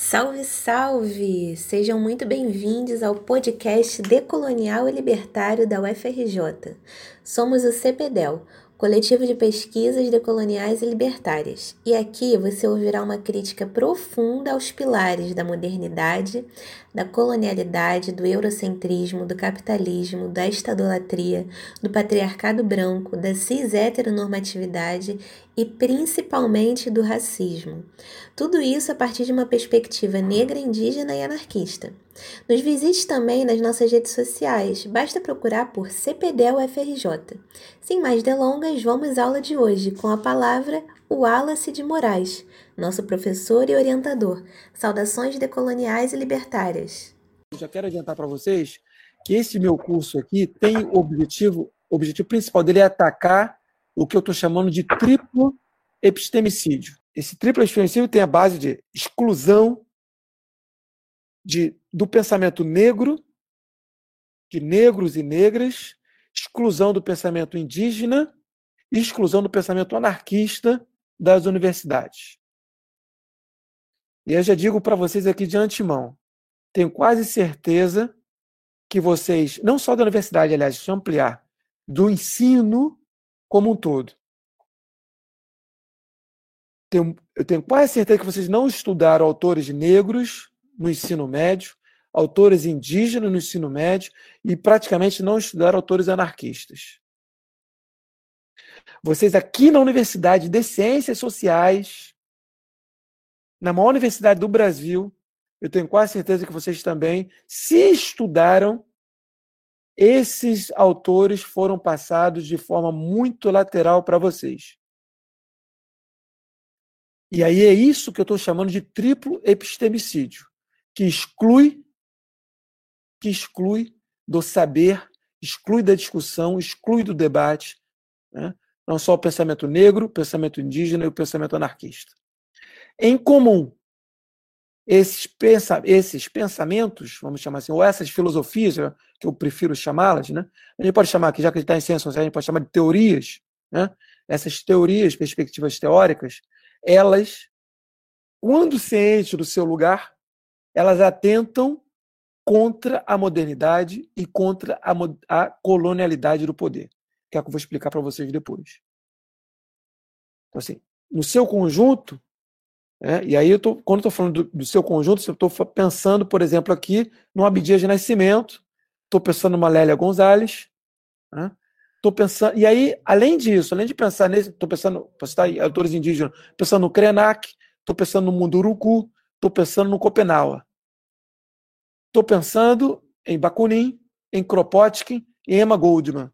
Salve, salve! Sejam muito bem-vindos ao podcast Decolonial e Libertário da UFRJ. Somos o CPDEL, Coletivo de Pesquisas Decoloniais e Libertárias, e aqui você ouvirá uma crítica profunda aos pilares da modernidade, da colonialidade, do eurocentrismo, do capitalismo, da estadolatria, do patriarcado branco, da cis-heteronormatividade e principalmente do racismo. Tudo isso a partir de uma perspectiva negra, indígena e anarquista. Nos visite também nas nossas redes sociais, basta procurar por CPDEL UFRJ. Sem mais delongas, vamos à aula de hoje com a palavra Wallace de Moraes, nosso professor e orientador. Saudações decoloniais e libertárias. Eu já quero adiantar para vocês que esse meu curso aqui tem o objetivo, o objetivo principal dele é atacar o que eu estou chamando de triplo epistemicídio. Esse triplo epistemicídio tem a base de exclusão de, do pensamento negro, de negros e negras, exclusão do pensamento indígena e exclusão do pensamento anarquista das universidades. E eu já digo para vocês aqui de antemão, tenho quase certeza que vocês, não só da universidade, aliás, deixa ampliar, do ensino como um todo. Tenho, eu tenho quase certeza que vocês não estudaram autores negros no ensino médio, autores indígenas no ensino médio e praticamente não estudaram autores anarquistas. Vocês aqui na Universidade de Ciências Sociais, na maior universidade do Brasil, eu tenho quase certeza que vocês também, se estudaram esses autores foram passados de forma muito lateral para vocês. E aí é isso que eu estou chamando de triplo epistemicídio, que exclui, que exclui do saber, exclui da discussão, exclui do debate, né? não só o pensamento negro, o pensamento indígena e o pensamento anarquista. Em comum, esses, pensa, esses pensamentos, vamos chamar assim, ou essas filosofias, que eu prefiro chamá-las, né? a gente pode chamar aqui, já que a gente está em ciências sociais, a gente pode chamar de teorias, né? essas teorias, perspectivas teóricas, elas, quando cientes do seu lugar, elas atentam contra a modernidade e contra a, a colonialidade do poder, que é o que eu vou explicar para vocês depois. Então, assim, no seu conjunto, é, e aí, eu tô, quando estou falando do, do, seu conjunto, eu estou pensando, por exemplo, aqui no Abdias de Nascimento, estou pensando numa Lélia Gonzalez, né? Tô pensando, e aí, além disso, além de pensar nesse, estou pensando, citar autores indígenas, pensando no Krenak, estou pensando no Munduruku, estou pensando no Copenaua. Estou pensando em Bakunin, em Kropotkin e em Emma Goldman.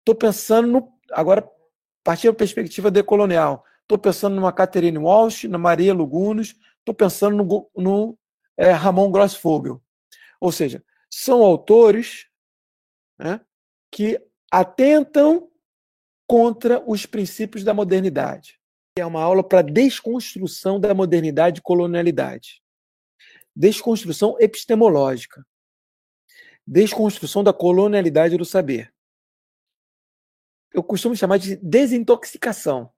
Estou pensando no, agora, a partir da perspectiva decolonial, estou pensando numa Catherine Walsh, na Maria Lugunos, estou pensando no, no é, Ramon Grossfogel. Ou seja, são autores né, que atentam contra os princípios da modernidade. É uma aula para desconstrução da modernidade e colonialidade. Desconstrução epistemológica. Desconstrução da colonialidade do saber. Eu costumo chamar de desintoxicação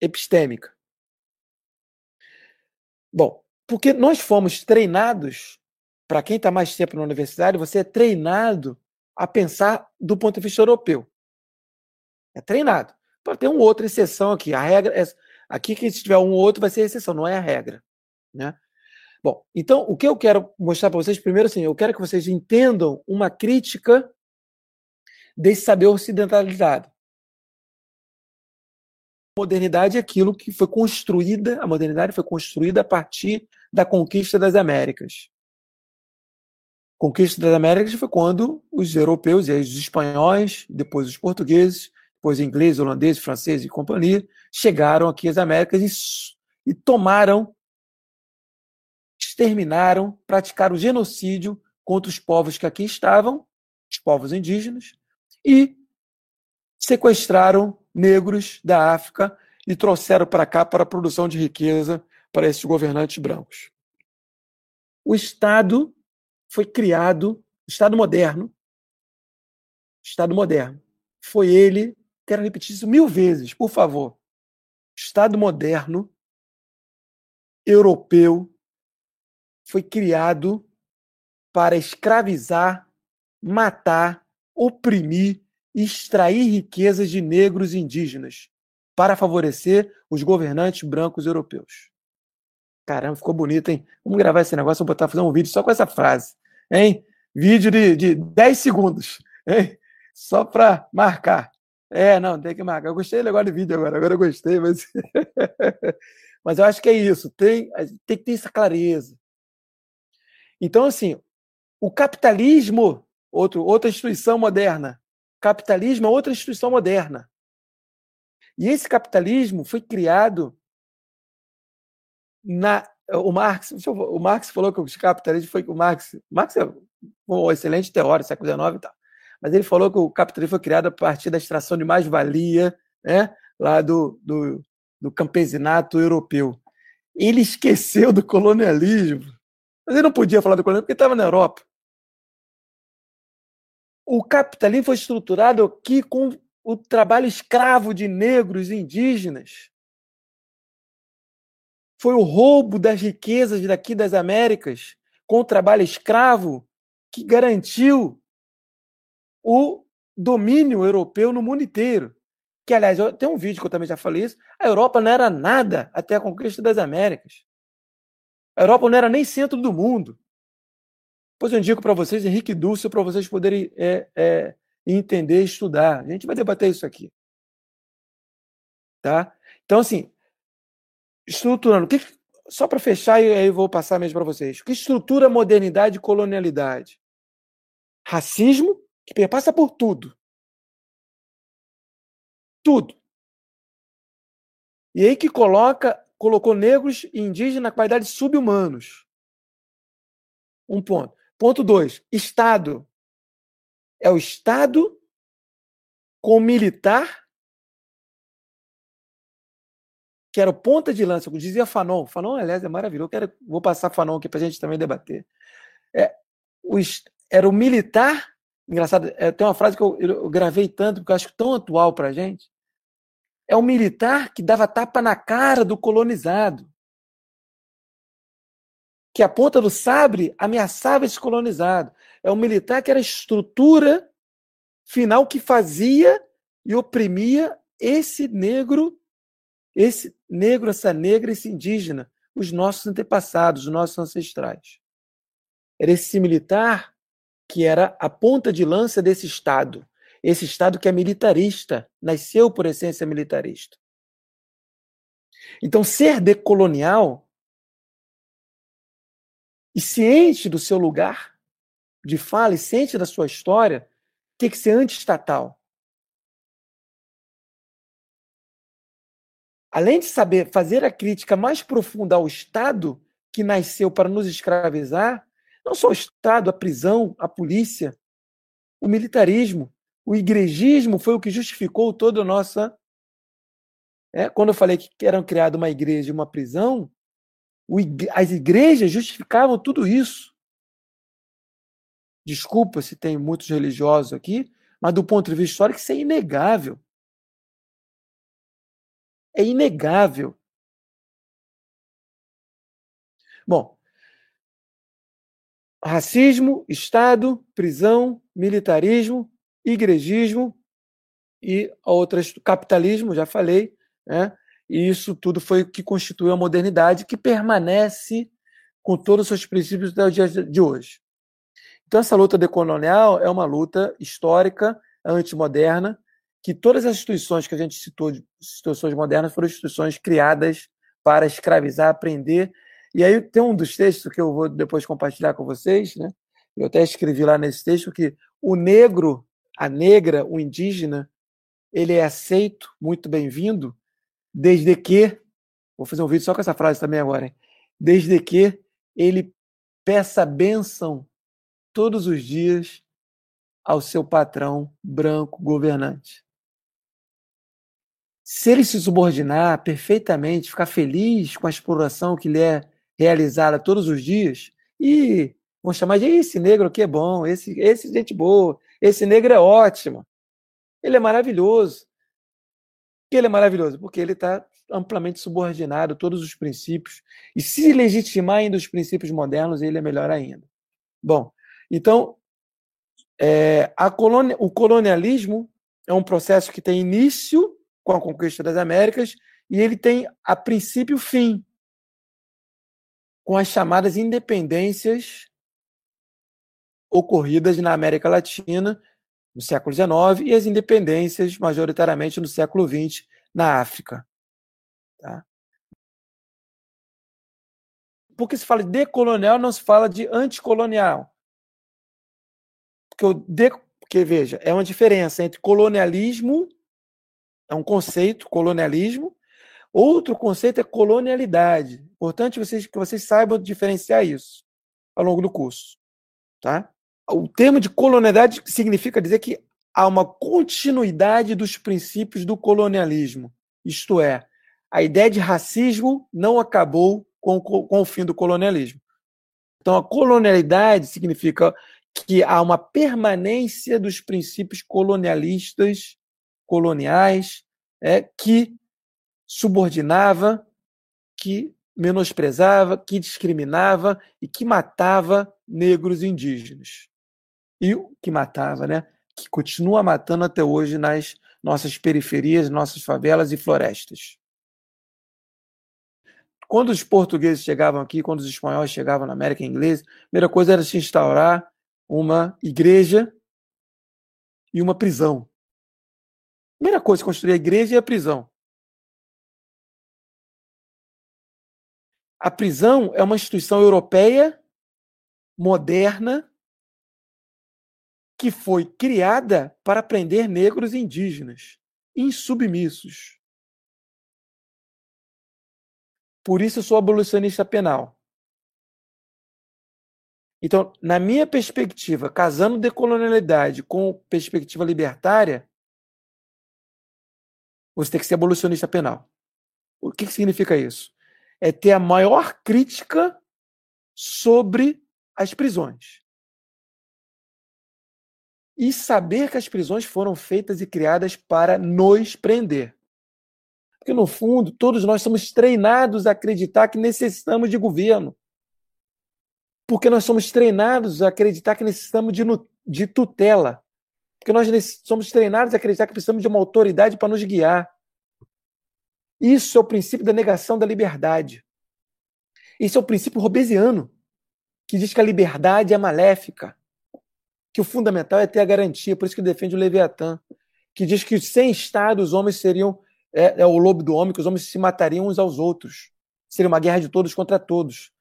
epistêmica. Bom, porque nós fomos treinados, para quem está mais tempo na universidade, você é treinado a pensar do ponto de vista europeu. É treinado. Pode ter uma outra exceção aqui. A regra é. Aqui, que se tiver um ou outro, vai ser exceção, não é a regra. Né? Bom, então, o que eu quero mostrar para vocês, primeiro, assim, eu quero que vocês entendam uma crítica desse saber ocidentalizado. A modernidade é aquilo que foi construída, a modernidade foi construída a partir da conquista das Américas conquista das Américas foi quando os europeus, e aí os espanhóis, depois os portugueses, depois ingleses, holandeses, franceses e companhia, chegaram aqui às Américas e, e tomaram, exterminaram, praticaram genocídio contra os povos que aqui estavam, os povos indígenas, e sequestraram negros da África e trouxeram para cá para a produção de riqueza para esses governantes brancos. O Estado foi criado, Estado moderno, Estado moderno. Foi ele, quero repetir isso mil vezes, por favor. Estado moderno europeu foi criado para escravizar, matar, oprimir e extrair riquezas de negros e indígenas para favorecer os governantes brancos europeus. Caramba, ficou bonito, hein? Vamos gravar esse negócio, vou botar fazer um vídeo só com essa frase, hein? Vídeo de, de 10 segundos, hein? Só para marcar. É, não, tem que marcar. Eu gostei agora do vídeo agora, agora eu gostei, mas. mas eu acho que é isso, tem, tem que ter essa clareza. Então, assim, o capitalismo, outro, outra instituição moderna. Capitalismo é outra instituição moderna. E esse capitalismo foi criado na o Marx, o Marx falou que o capitalismo foi o Marx, Marx é um excelente teórico, século XIX e tal. Mas ele falou que o capitalismo foi criado a partir da extração de mais-valia, né, lá do, do, do campesinato europeu. Ele esqueceu do colonialismo. Mas ele não podia falar do colonialismo porque estava na Europa. O capitalismo foi estruturado aqui com o trabalho escravo de negros e indígenas. Foi o roubo das riquezas daqui das Américas com o trabalho escravo que garantiu o domínio europeu no mundo inteiro. Que, aliás, tem um vídeo que eu também já falei isso. A Europa não era nada até a conquista das Américas. A Europa não era nem centro do mundo. Depois eu indico para vocês Henrique Dulce para vocês poderem é, é, entender estudar. A gente vai debater isso aqui. Tá? Então, assim, estruturando. Que, só para fechar, e aí eu vou passar mesmo para vocês. O que estrutura modernidade e colonialidade? Racismo, que perpassa por tudo. Tudo. E aí que coloca, colocou negros e indígenas na qualidade de subhumanos. Um ponto. Ponto dois. Estado. É o Estado com militar, que era o ponta de lança, como dizia Fanon. Fanon, aliás, é maravilhoso. Quero, vou passar Fanon aqui para a gente também debater. É, o, era o militar Engraçado, é, tem uma frase que eu, eu, gravei tanto, porque eu acho tão atual para a gente. É o militar que dava tapa na cara do colonizado. Que a ponta do sabre ameaçava esse colonizado. É o militar que era a estrutura final que fazia e oprimia esse negro, esse negro, essa negra, esse indígena, os nossos antepassados, os nossos ancestrais. Era esse militar que era a ponta de lança desse Estado. Esse Estado que é militarista, nasceu por essência militarista. Então, ser decolonial e ciente do seu lugar de fala e ciente da sua história, tem que ser antiestatal. Além de saber fazer a crítica mais profunda ao Estado que nasceu para nos escravizar, não só o Estado, a prisão, a polícia, o militarismo, o igrejismo foi o que justificou toda a nossa. É, quando eu falei que eram criadas uma igreja e uma prisão, as igrejas justificavam tudo isso. Desculpa se tem muitos religiosos aqui, mas do ponto de vista histórico isso é inegável. É inegável. Bom, racismo, Estado, prisão, militarismo, igrejismo e outras capitalismo, já falei, né? E isso tudo foi o que constituiu a modernidade que permanece com todos os seus princípios até o dia de hoje. Então essa luta decolonial é uma luta histórica, antimoderna, que todas as instituições que a gente citou, instituições modernas, foram instituições criadas para escravizar, prender e aí tem um dos textos que eu vou depois compartilhar com vocês, né? Eu até escrevi lá nesse texto que o negro, a negra, o indígena, ele é aceito, muito bem-vindo, desde que, vou fazer um vídeo só com essa frase também agora, hein? desde que ele peça bênção todos os dias ao seu patrão branco governante. Se ele se subordinar perfeitamente, ficar feliz com a exploração que lhe é realizada todos os dias e vão chamar de esse negro aqui é bom, esse, esse gente boa, esse negro é ótimo, ele é maravilhoso. Por que ele é maravilhoso? Porque ele está amplamente subordinado todos os princípios. E se legitimar ainda os princípios modernos, ele é melhor ainda. Bom, então, é, colônia, o colonialismo é um processo que tem início com a conquista das Américas e ele tem, a princípio, fim com as chamadas independências ocorridas na América Latina no século XIX e as independências, majoritariamente, no século XX, na África. Tá? Porque se fala de decolonial, não se fala de anticolonial. Porque, o de, porque, veja, é uma diferença entre colonialismo, é um conceito, colonialismo, outro conceito é colonialidade. Importante vocês, que vocês saibam diferenciar isso ao longo do curso. Tá? O termo de colonialidade significa dizer que há uma continuidade dos princípios do colonialismo. Isto é, a ideia de racismo não acabou com, com o fim do colonialismo. Então, a colonialidade significa que há uma permanência dos princípios colonialistas, coloniais, é, que subordinava, que menosprezava, que discriminava e que matava negros e indígenas. E o que matava, né? Que continua matando até hoje nas nossas periferias, nossas favelas e florestas. Quando os portugueses chegavam aqui, quando os espanhóis chegavam na América Inglesa, a primeira coisa era se instaurar uma igreja e uma prisão. A primeira coisa, construir a igreja e a prisão. A prisão é uma instituição europeia, moderna, que foi criada para prender negros e indígenas, insubmissos. Por isso sou abolicionista penal. Então, na minha perspectiva, casando decolonialidade com perspectiva libertária, você tem que ser abolicionista penal. O que, que significa isso? É ter a maior crítica sobre as prisões e saber que as prisões foram feitas e criadas para nos prender. Porque, no fundo, todos nós somos treinados a acreditar que necessitamos de governo. Porque nós somos treinados a acreditar que necessitamos de, de tutela. Porque nós somos treinados a acreditar que precisamos de uma autoridade para nos guiar. Isso é o princípio da negação da liberdade. Isso é o princípio robesiano, que diz que a liberdade é maléfica que o fundamental é ter a garantia, por isso que defende o Leviatã, que diz que sem Estado os homens seriam é, é, o lobo do homem, que os homens se matariam uns aos outros. Seria uma guerra de todos contra todos.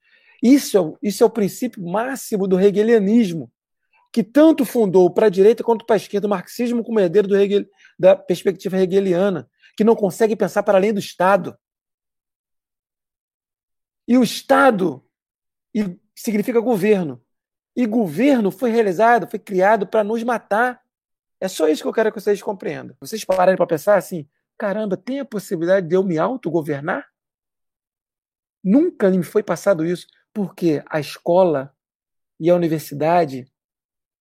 Isso é, isso é o princípio máximo do hegelianismo, que tanto fundou para a direita quanto para a esquerda o marxismo como herdeiro do Hegel, da perspectiva hegeliana, que não consegue pensar para além do Estado. E o Estado significa governo. E governo foi realizado, foi criado para nos matar. É só isso que eu quero que vocês compreendam. Vocês pararem para pensar assim: caramba, tem a possibilidade de eu me autogovernar? Nunca me foi passado isso, porque a escola e a universidade,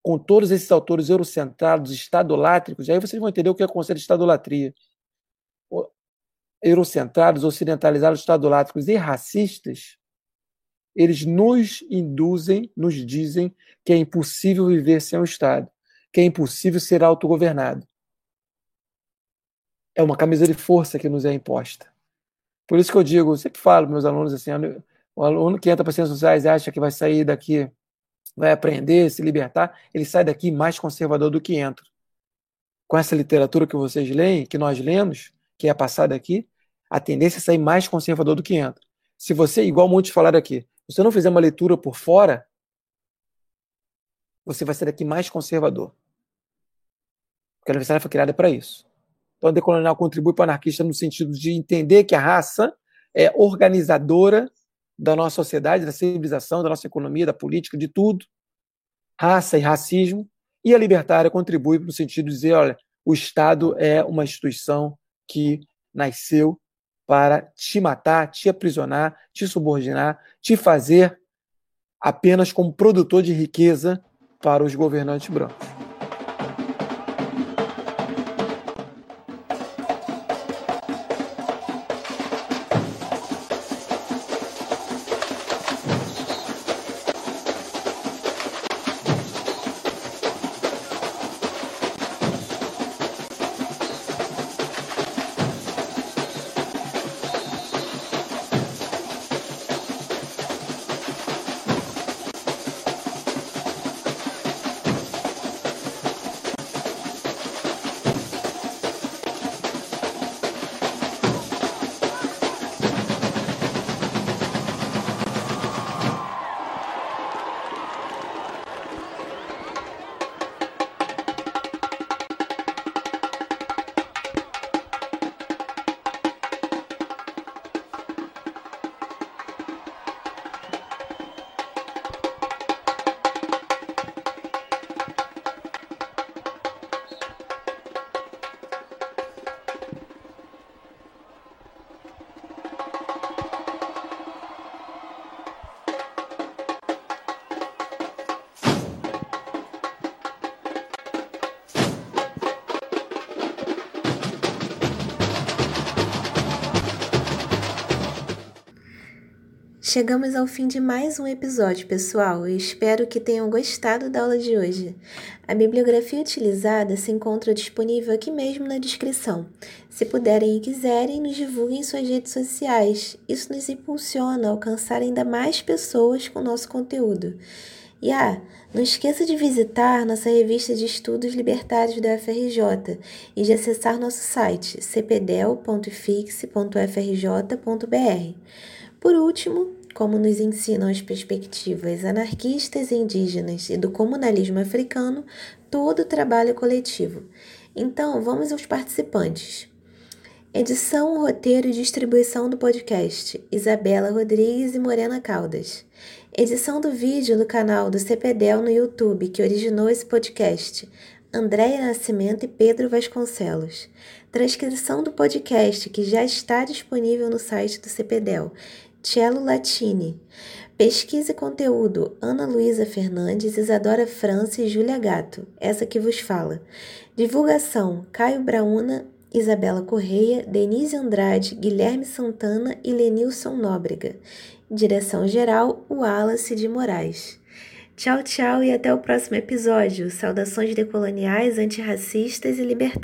com todos esses autores eurocentrados, estadolátricos, aí vocês vão entender o que é o conceito de estadolatria. Eurocentrados, ocidentalizados, estadolátricos e racistas, eles nos induzem, nos dizem que é impossível viver sem o Estado, que é impossível ser autogovernado. É uma camisa de força que nos é imposta. Por isso que eu digo, eu sempre falo para meus alunos assim, o aluno que entra para ciências sociais acha que vai sair daqui, vai aprender, se libertar, ele sai daqui mais conservador do que entra. Com essa literatura que vocês leem, que nós lemos, que é passada aqui, a tendência é sair mais conservador do que entra. Se você, igual muitos falaram aqui, se você não fizer uma leitura por fora, você vai ser aqui mais conservador. Porque a universidade foi criada para isso. Então, a decolonial contribui para o anarquista no sentido de entender que a raça é organizadora da nossa sociedade, da civilização, da nossa economia, da política, de tudo. Raça e racismo. E a libertária contribui no sentido de dizer, olha, o Estado é uma instituição que nasceu para te matar, te aprisionar, te subordinar, te fazer apenas como produtor de riqueza para os governantes brancos. Chegamos ao fim de mais um episódio, pessoal, e espero que tenham gostado da aula de hoje. A bibliografia utilizada se encontra disponível aqui mesmo na descrição. Se puderem e quiserem, nos divulguem em suas redes sociais. Isso nos impulsiona a alcançar ainda mais pessoas com nosso conteúdo. E ah, não esqueça de visitar nossa revista de estudos libertários da UFRJ e de acessar nosso site cpdel.fix.frj.br. Por último, como nos ensinam as perspectivas anarquistas e indígenas e do comunalismo africano, todo o trabalho coletivo. Então, vamos aos participantes. Edição, roteiro e distribuição do podcast: Isabela Rodrigues e Morena Caldas. Edição do vídeo no canal do CPDEL no YouTube, que originou esse podcast: Andréia Nascimento e Pedro Vasconcelos. Transcrição do podcast, que já está disponível no site do CPDEL Cello Latini. Pesquisa e conteúdo: Ana Luísa Fernandes, Isadora França e Júlia Gato, essa que vos fala. Divulgação: Caio Brauna, Isabela Correia, Denise Andrade, Guilherme Santana e Lenilson Nóbrega. Direção-geral: Wallace de Moraes. Tchau, tchau e até o próximo episódio. Saudações decoloniais, antirracistas e libertárias.